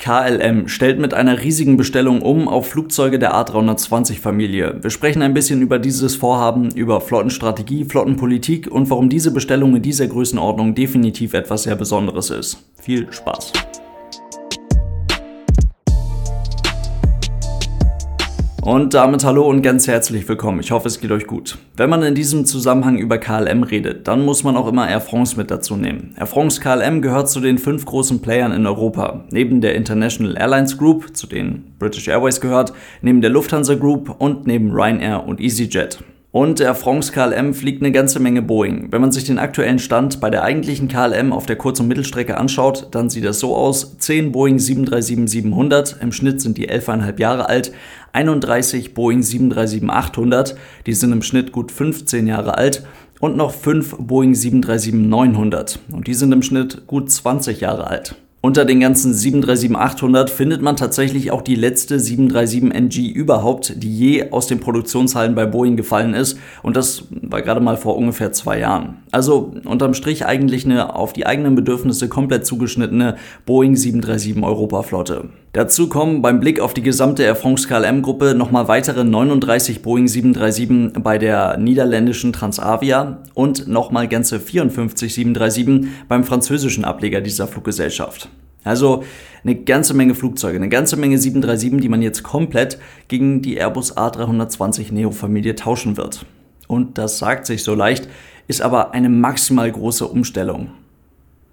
KLM stellt mit einer riesigen Bestellung um auf Flugzeuge der A320-Familie. Wir sprechen ein bisschen über dieses Vorhaben, über Flottenstrategie, Flottenpolitik und warum diese Bestellung in dieser Größenordnung definitiv etwas sehr Besonderes ist. Viel Spaß! Und damit hallo und ganz herzlich willkommen. Ich hoffe, es geht euch gut. Wenn man in diesem Zusammenhang über KLM redet, dann muss man auch immer Air France mit dazu nehmen. Air France KLM gehört zu den fünf großen Playern in Europa. Neben der International Airlines Group, zu denen British Airways gehört, neben der Lufthansa Group und neben Ryanair und EasyJet. Und der France KLM fliegt eine ganze Menge Boeing. Wenn man sich den aktuellen Stand bei der eigentlichen KLM auf der Kurz- und Mittelstrecke anschaut, dann sieht das so aus. 10 Boeing 737-700, im Schnitt sind die 11,5 Jahre alt. 31 Boeing 737-800, die sind im Schnitt gut 15 Jahre alt. Und noch 5 Boeing 737-900 und die sind im Schnitt gut 20 Jahre alt. Unter den ganzen 737-800 findet man tatsächlich auch die letzte 737NG überhaupt, die je aus den Produktionshallen bei Boeing gefallen ist. Und das war gerade mal vor ungefähr zwei Jahren. Also unterm Strich eigentlich eine auf die eigenen Bedürfnisse komplett zugeschnittene Boeing 737 Europaflotte. Dazu kommen beim Blick auf die gesamte Air France KLM Gruppe nochmal weitere 39 Boeing 737 bei der niederländischen Transavia und nochmal ganze 54 737 beim französischen Ableger dieser Fluggesellschaft. Also eine ganze Menge Flugzeuge, eine ganze Menge 737, die man jetzt komplett gegen die Airbus A320 Neo Familie tauschen wird. Und das sagt sich so leicht, ist aber eine maximal große Umstellung.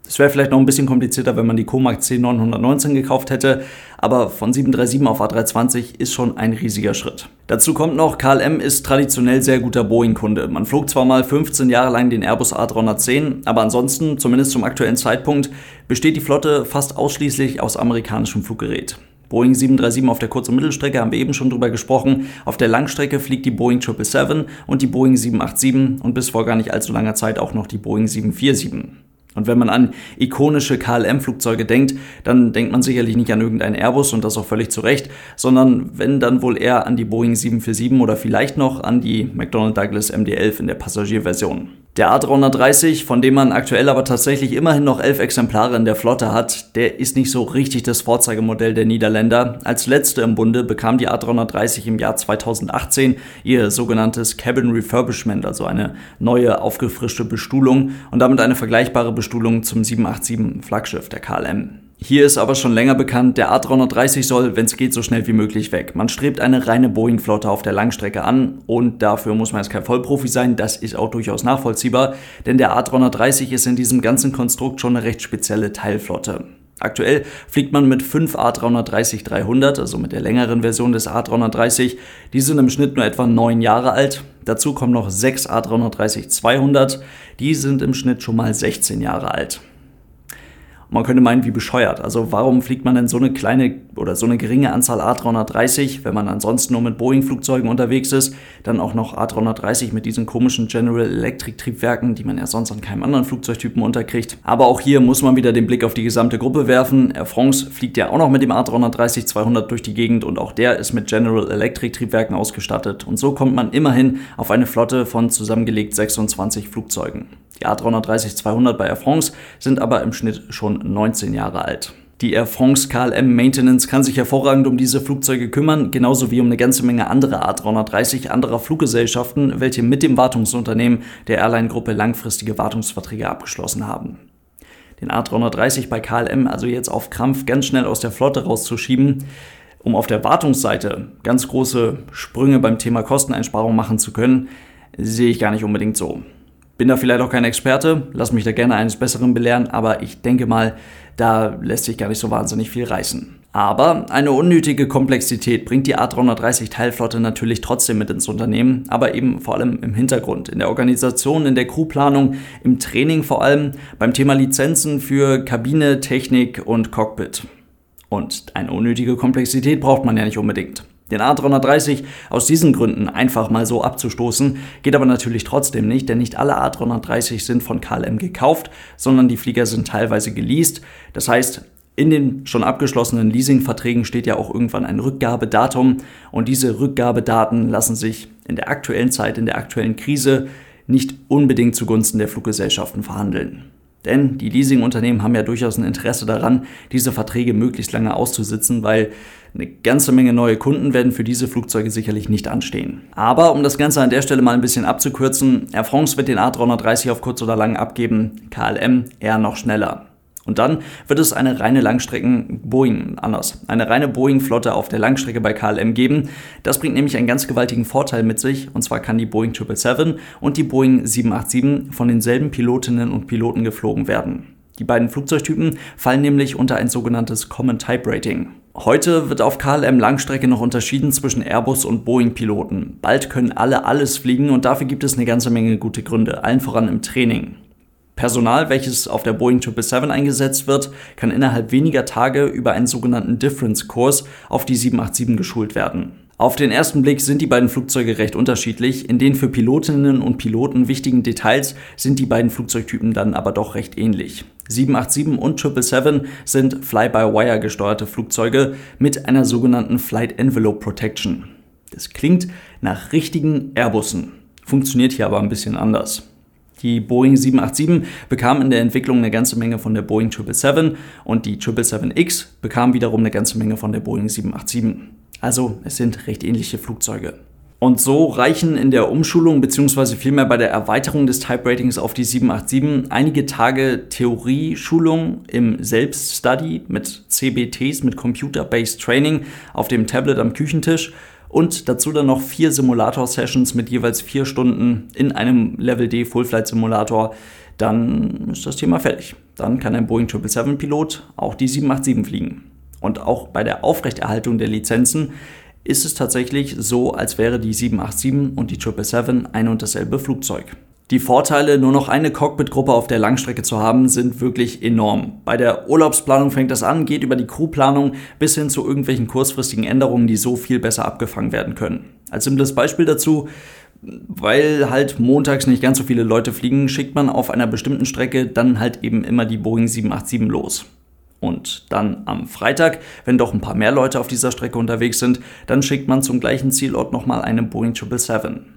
Es wäre vielleicht noch ein bisschen komplizierter, wenn man die Comac C919 gekauft hätte, aber von 737 auf A320 ist schon ein riesiger Schritt. Dazu kommt noch, KLM ist traditionell sehr guter Boeing-Kunde. Man flog zwar mal 15 Jahre lang den Airbus A310, aber ansonsten, zumindest zum aktuellen Zeitpunkt, besteht die Flotte fast ausschließlich aus amerikanischem Fluggerät. Boeing 737 auf der Kurz- und Mittelstrecke haben wir eben schon drüber gesprochen. Auf der Langstrecke fliegt die Boeing 777 und die Boeing 787 und bis vor gar nicht allzu langer Zeit auch noch die Boeing 747. Und wenn man an ikonische KLM-Flugzeuge denkt, dann denkt man sicherlich nicht an irgendeinen Airbus und das auch völlig zu Recht, sondern wenn dann wohl eher an die Boeing 747 oder vielleicht noch an die McDonnell Douglas MD-11 in der Passagierversion. Der A330, von dem man aktuell aber tatsächlich immerhin noch elf Exemplare in der Flotte hat, der ist nicht so richtig das Vorzeigemodell der Niederländer. Als letzte im Bunde bekam die A330 im Jahr 2018 ihr sogenanntes Cabin Refurbishment, also eine neue, aufgefrischte Bestuhlung und damit eine vergleichbare Bestuhlung zum 787 Flaggschiff der KLM. Hier ist aber schon länger bekannt, der A330 soll, wenn es geht, so schnell wie möglich weg. Man strebt eine reine Boeing-Flotte auf der Langstrecke an und dafür muss man jetzt kein Vollprofi sein, das ist auch durchaus nachvollziehbar, denn der A330 ist in diesem ganzen Konstrukt schon eine recht spezielle Teilflotte. Aktuell fliegt man mit 5 A330-300, also mit der längeren Version des A330. Die sind im Schnitt nur etwa 9 Jahre alt. Dazu kommen noch 6 A330-200. Die sind im Schnitt schon mal 16 Jahre alt. Man könnte meinen, wie bescheuert. Also warum fliegt man denn so eine kleine oder so eine geringe Anzahl A330, wenn man ansonsten nur mit Boeing-Flugzeugen unterwegs ist, dann auch noch A330 mit diesen komischen General Electric Triebwerken, die man ja sonst an keinem anderen Flugzeugtypen unterkriegt. Aber auch hier muss man wieder den Blick auf die gesamte Gruppe werfen. Air France fliegt ja auch noch mit dem A330-200 durch die Gegend und auch der ist mit General Electric Triebwerken ausgestattet. Und so kommt man immerhin auf eine Flotte von zusammengelegt 26 Flugzeugen. Die A330-200 bei Air France sind aber im Schnitt schon 19 Jahre alt. Die Air France KLM Maintenance kann sich hervorragend um diese Flugzeuge kümmern, genauso wie um eine ganze Menge andere A330 anderer Fluggesellschaften, welche mit dem Wartungsunternehmen der Airline-Gruppe langfristige Wartungsverträge abgeschlossen haben. Den A330 bei KLM also jetzt auf Krampf ganz schnell aus der Flotte rauszuschieben, um auf der Wartungsseite ganz große Sprünge beim Thema Kosteneinsparung machen zu können, sehe ich gar nicht unbedingt so. Bin da vielleicht auch kein Experte, lass mich da gerne eines Besseren belehren, aber ich denke mal, da lässt sich gar nicht so wahnsinnig viel reißen. Aber eine unnötige Komplexität bringt die A330 Teilflotte natürlich trotzdem mit ins Unternehmen, aber eben vor allem im Hintergrund, in der Organisation, in der Crewplanung, im Training vor allem, beim Thema Lizenzen für Kabine, Technik und Cockpit. Und eine unnötige Komplexität braucht man ja nicht unbedingt. Den A330 aus diesen Gründen einfach mal so abzustoßen, geht aber natürlich trotzdem nicht, denn nicht alle A330 sind von KLM gekauft, sondern die Flieger sind teilweise geleast. Das heißt, in den schon abgeschlossenen Leasingverträgen steht ja auch irgendwann ein Rückgabedatum und diese Rückgabedaten lassen sich in der aktuellen Zeit, in der aktuellen Krise nicht unbedingt zugunsten der Fluggesellschaften verhandeln. Denn die Leasingunternehmen haben ja durchaus ein Interesse daran, diese Verträge möglichst lange auszusitzen, weil eine ganze Menge neue Kunden werden für diese Flugzeuge sicherlich nicht anstehen. Aber um das Ganze an der Stelle mal ein bisschen abzukürzen, Air France wird den A330 auf kurz oder lang abgeben, KLM eher noch schneller. Und dann wird es eine reine Langstrecken Boeing anders, eine reine Boeing Flotte auf der Langstrecke bei KLM geben. Das bringt nämlich einen ganz gewaltigen Vorteil mit sich und zwar kann die Boeing 777 und die Boeing 787 von denselben Pilotinnen und Piloten geflogen werden. Die beiden Flugzeugtypen fallen nämlich unter ein sogenanntes Common Type Rating. Heute wird auf KLM Langstrecke noch unterschieden zwischen Airbus und Boeing Piloten. Bald können alle alles fliegen und dafür gibt es eine ganze Menge gute Gründe, allen voran im Training. Personal, welches auf der Boeing 777 eingesetzt wird, kann innerhalb weniger Tage über einen sogenannten Difference-Kurs auf die 787 geschult werden. Auf den ersten Blick sind die beiden Flugzeuge recht unterschiedlich, in den für Pilotinnen und Piloten wichtigen Details sind die beiden Flugzeugtypen dann aber doch recht ähnlich. 787 und 777 sind Fly-by-Wire gesteuerte Flugzeuge mit einer sogenannten Flight Envelope Protection. Das klingt nach richtigen Airbussen, funktioniert hier aber ein bisschen anders. Die Boeing 787 bekam in der Entwicklung eine ganze Menge von der Boeing 777 und die 777X bekam wiederum eine ganze Menge von der Boeing 787. Also es sind recht ähnliche Flugzeuge. Und so reichen in der Umschulung bzw. vielmehr bei der Erweiterung des Type Ratings auf die 787 einige Tage Theorie-Schulung im Selbststudy mit CBTs, mit Computer-Based Training auf dem Tablet am Küchentisch und dazu dann noch vier Simulator-Sessions mit jeweils vier Stunden in einem Level D Full-Flight-Simulator. Dann ist das Thema fertig. Dann kann ein Boeing 777-Pilot auch die 787 fliegen. Und auch bei der Aufrechterhaltung der Lizenzen ist es tatsächlich so, als wäre die 787 und die 777 ein und dasselbe Flugzeug. Die Vorteile, nur noch eine Cockpit-Gruppe auf der Langstrecke zu haben, sind wirklich enorm. Bei der Urlaubsplanung fängt das an, geht über die Crewplanung bis hin zu irgendwelchen kurzfristigen Änderungen, die so viel besser abgefangen werden können. Als simples Beispiel dazu, weil halt montags nicht ganz so viele Leute fliegen, schickt man auf einer bestimmten Strecke dann halt eben immer die Boeing 787 los. Und dann am Freitag, wenn doch ein paar mehr Leute auf dieser Strecke unterwegs sind, dann schickt man zum gleichen Zielort nochmal eine Boeing 777.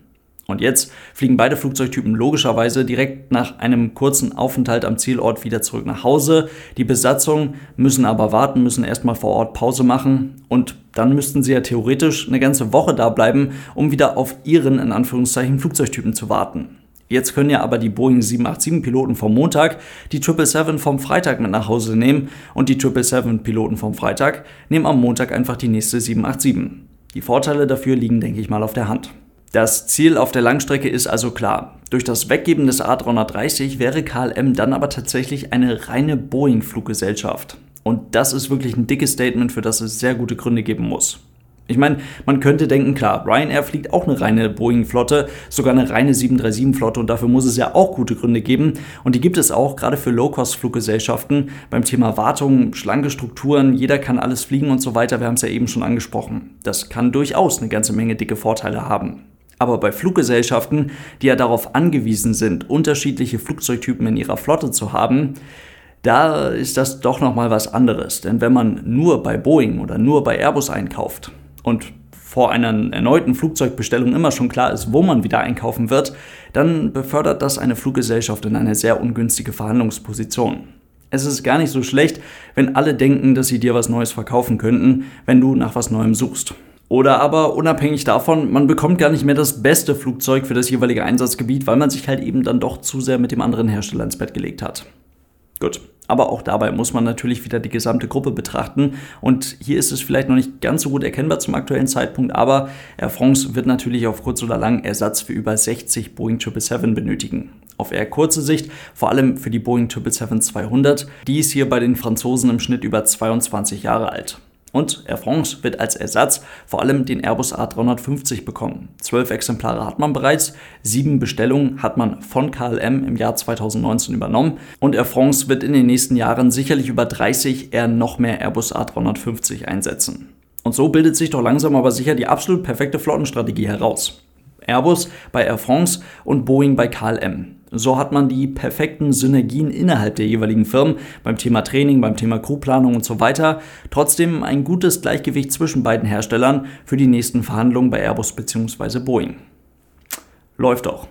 Und jetzt fliegen beide Flugzeugtypen logischerweise direkt nach einem kurzen Aufenthalt am Zielort wieder zurück nach Hause. Die Besatzung müssen aber warten, müssen erstmal vor Ort Pause machen und dann müssten sie ja theoretisch eine ganze Woche da bleiben, um wieder auf ihren in Anführungszeichen Flugzeugtypen zu warten. Jetzt können ja aber die Boeing 787-Piloten vom Montag die 777 vom Freitag mit nach Hause nehmen und die 777-Piloten vom Freitag nehmen am Montag einfach die nächste 787. Die Vorteile dafür liegen, denke ich mal, auf der Hand. Das Ziel auf der Langstrecke ist also klar. Durch das Weggeben des A330 wäre KLM dann aber tatsächlich eine reine Boeing-Fluggesellschaft. Und das ist wirklich ein dickes Statement, für das es sehr gute Gründe geben muss. Ich meine, man könnte denken, klar, Ryanair fliegt auch eine reine Boeing-Flotte, sogar eine reine 737-Flotte und dafür muss es ja auch gute Gründe geben. Und die gibt es auch, gerade für Low-Cost-Fluggesellschaften beim Thema Wartung, schlanke Strukturen, jeder kann alles fliegen und so weiter. Wir haben es ja eben schon angesprochen. Das kann durchaus eine ganze Menge dicke Vorteile haben. Aber bei Fluggesellschaften, die ja darauf angewiesen sind, unterschiedliche Flugzeugtypen in ihrer Flotte zu haben, da ist das doch nochmal was anderes. Denn wenn man nur bei Boeing oder nur bei Airbus einkauft und vor einer erneuten Flugzeugbestellung immer schon klar ist, wo man wieder einkaufen wird, dann befördert das eine Fluggesellschaft in eine sehr ungünstige Verhandlungsposition. Es ist gar nicht so schlecht, wenn alle denken, dass sie dir was Neues verkaufen könnten, wenn du nach was Neuem suchst. Oder aber unabhängig davon, man bekommt gar nicht mehr das beste Flugzeug für das jeweilige Einsatzgebiet, weil man sich halt eben dann doch zu sehr mit dem anderen Hersteller ins Bett gelegt hat. Gut, aber auch dabei muss man natürlich wieder die gesamte Gruppe betrachten. Und hier ist es vielleicht noch nicht ganz so gut erkennbar zum aktuellen Zeitpunkt, aber Air France wird natürlich auf kurz oder lang Ersatz für über 60 Boeing 777 benötigen. Auf eher kurze Sicht, vor allem für die Boeing 777-200, die ist hier bei den Franzosen im Schnitt über 22 Jahre alt. Und Air France wird als Ersatz vor allem den Airbus A350 bekommen. Zwölf Exemplare hat man bereits, sieben Bestellungen hat man von KLM im Jahr 2019 übernommen und Air France wird in den nächsten Jahren sicherlich über 30 eher noch mehr Airbus A350 einsetzen. Und so bildet sich doch langsam aber sicher die absolut perfekte Flottenstrategie heraus. Airbus bei Air France und Boeing bei KLM. So hat man die perfekten Synergien innerhalb der jeweiligen Firmen beim Thema Training, beim Thema Crewplanung und so weiter. Trotzdem ein gutes Gleichgewicht zwischen beiden Herstellern für die nächsten Verhandlungen bei Airbus bzw. Boeing. Läuft doch.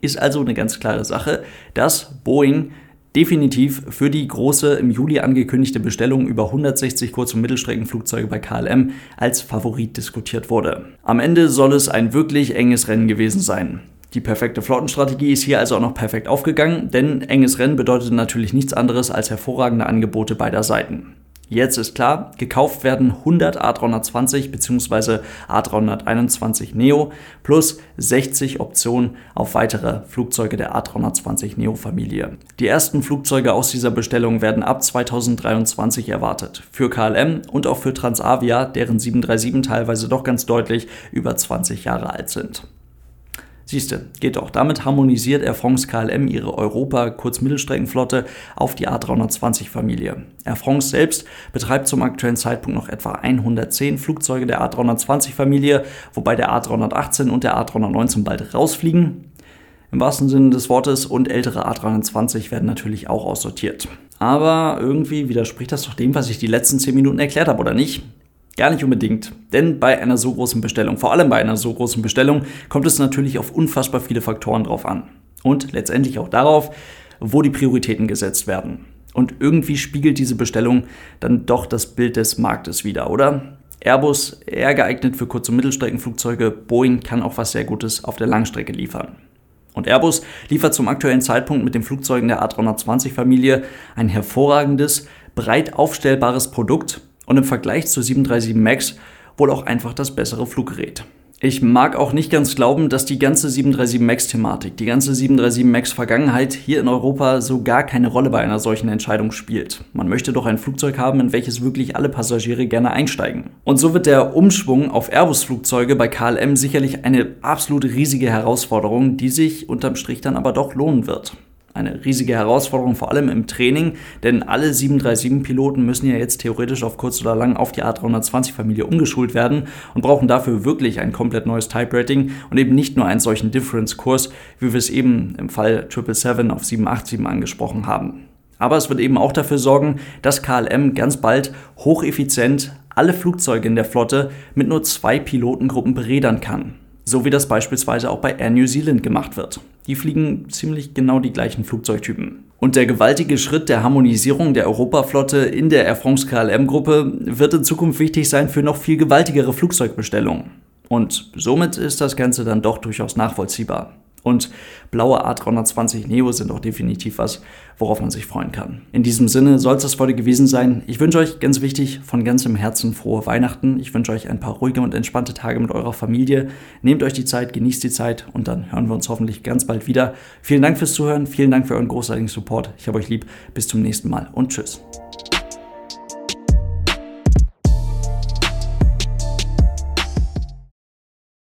Ist also eine ganz klare Sache, dass Boeing definitiv für die große im Juli angekündigte Bestellung über 160 Kurz- und Mittelstreckenflugzeuge bei KLM als Favorit diskutiert wurde. Am Ende soll es ein wirklich enges Rennen gewesen sein. Die perfekte Flottenstrategie ist hier also auch noch perfekt aufgegangen, denn enges Rennen bedeutet natürlich nichts anderes als hervorragende Angebote beider Seiten. Jetzt ist klar, gekauft werden 100 A320 bzw. A321 Neo plus 60 Optionen auf weitere Flugzeuge der A320 Neo Familie. Die ersten Flugzeuge aus dieser Bestellung werden ab 2023 erwartet. Für KLM und auch für Transavia, deren 737 teilweise doch ganz deutlich über 20 Jahre alt sind. Siehste, geht doch. Damit harmonisiert Air France KLM ihre Europa-Kurz-Mittelstreckenflotte auf die A320-Familie. Air France selbst betreibt zum aktuellen Zeitpunkt noch etwa 110 Flugzeuge der A320-Familie, wobei der A318 und der A319 bald rausfliegen. Im wahrsten Sinne des Wortes und ältere A320 werden natürlich auch aussortiert. Aber irgendwie widerspricht das doch dem, was ich die letzten 10 Minuten erklärt habe, oder nicht? Gar nicht unbedingt. Denn bei einer so großen Bestellung, vor allem bei einer so großen Bestellung, kommt es natürlich auf unfassbar viele Faktoren drauf an. Und letztendlich auch darauf, wo die Prioritäten gesetzt werden. Und irgendwie spiegelt diese Bestellung dann doch das Bild des Marktes wieder, oder? Airbus eher geeignet für Kurz- und Mittelstreckenflugzeuge, Boeing kann auch was sehr Gutes auf der Langstrecke liefern. Und Airbus liefert zum aktuellen Zeitpunkt mit den Flugzeugen der A320-Familie ein hervorragendes, breit aufstellbares Produkt, und im Vergleich zu 737 MAX wohl auch einfach das bessere Fluggerät. Ich mag auch nicht ganz glauben, dass die ganze 737 MAX-Thematik, die ganze 737 MAX-Vergangenheit hier in Europa so gar keine Rolle bei einer solchen Entscheidung spielt. Man möchte doch ein Flugzeug haben, in welches wirklich alle Passagiere gerne einsteigen. Und so wird der Umschwung auf Airbus-Flugzeuge bei KLM sicherlich eine absolut riesige Herausforderung, die sich unterm Strich dann aber doch lohnen wird eine riesige Herausforderung, vor allem im Training, denn alle 737-Piloten müssen ja jetzt theoretisch auf kurz oder lang auf die A320-Familie umgeschult werden und brauchen dafür wirklich ein komplett neues Type-Rating und eben nicht nur einen solchen Difference-Kurs, wie wir es eben im Fall 777 auf 787 angesprochen haben. Aber es wird eben auch dafür sorgen, dass KLM ganz bald hocheffizient alle Flugzeuge in der Flotte mit nur zwei Pilotengruppen berädern kann so wie das beispielsweise auch bei Air New Zealand gemacht wird. Die fliegen ziemlich genau die gleichen Flugzeugtypen. Und der gewaltige Schritt der Harmonisierung der Europaflotte in der Air France KLM-Gruppe wird in Zukunft wichtig sein für noch viel gewaltigere Flugzeugbestellungen. Und somit ist das Ganze dann doch durchaus nachvollziehbar. Und blaue A320 Neo sind auch definitiv was, worauf man sich freuen kann. In diesem Sinne soll es das heute gewesen sein. Ich wünsche euch ganz wichtig von ganzem Herzen frohe Weihnachten. Ich wünsche euch ein paar ruhige und entspannte Tage mit eurer Familie. Nehmt euch die Zeit, genießt die Zeit und dann hören wir uns hoffentlich ganz bald wieder. Vielen Dank fürs Zuhören, vielen Dank für euren großartigen Support. Ich habe euch lieb. Bis zum nächsten Mal und tschüss.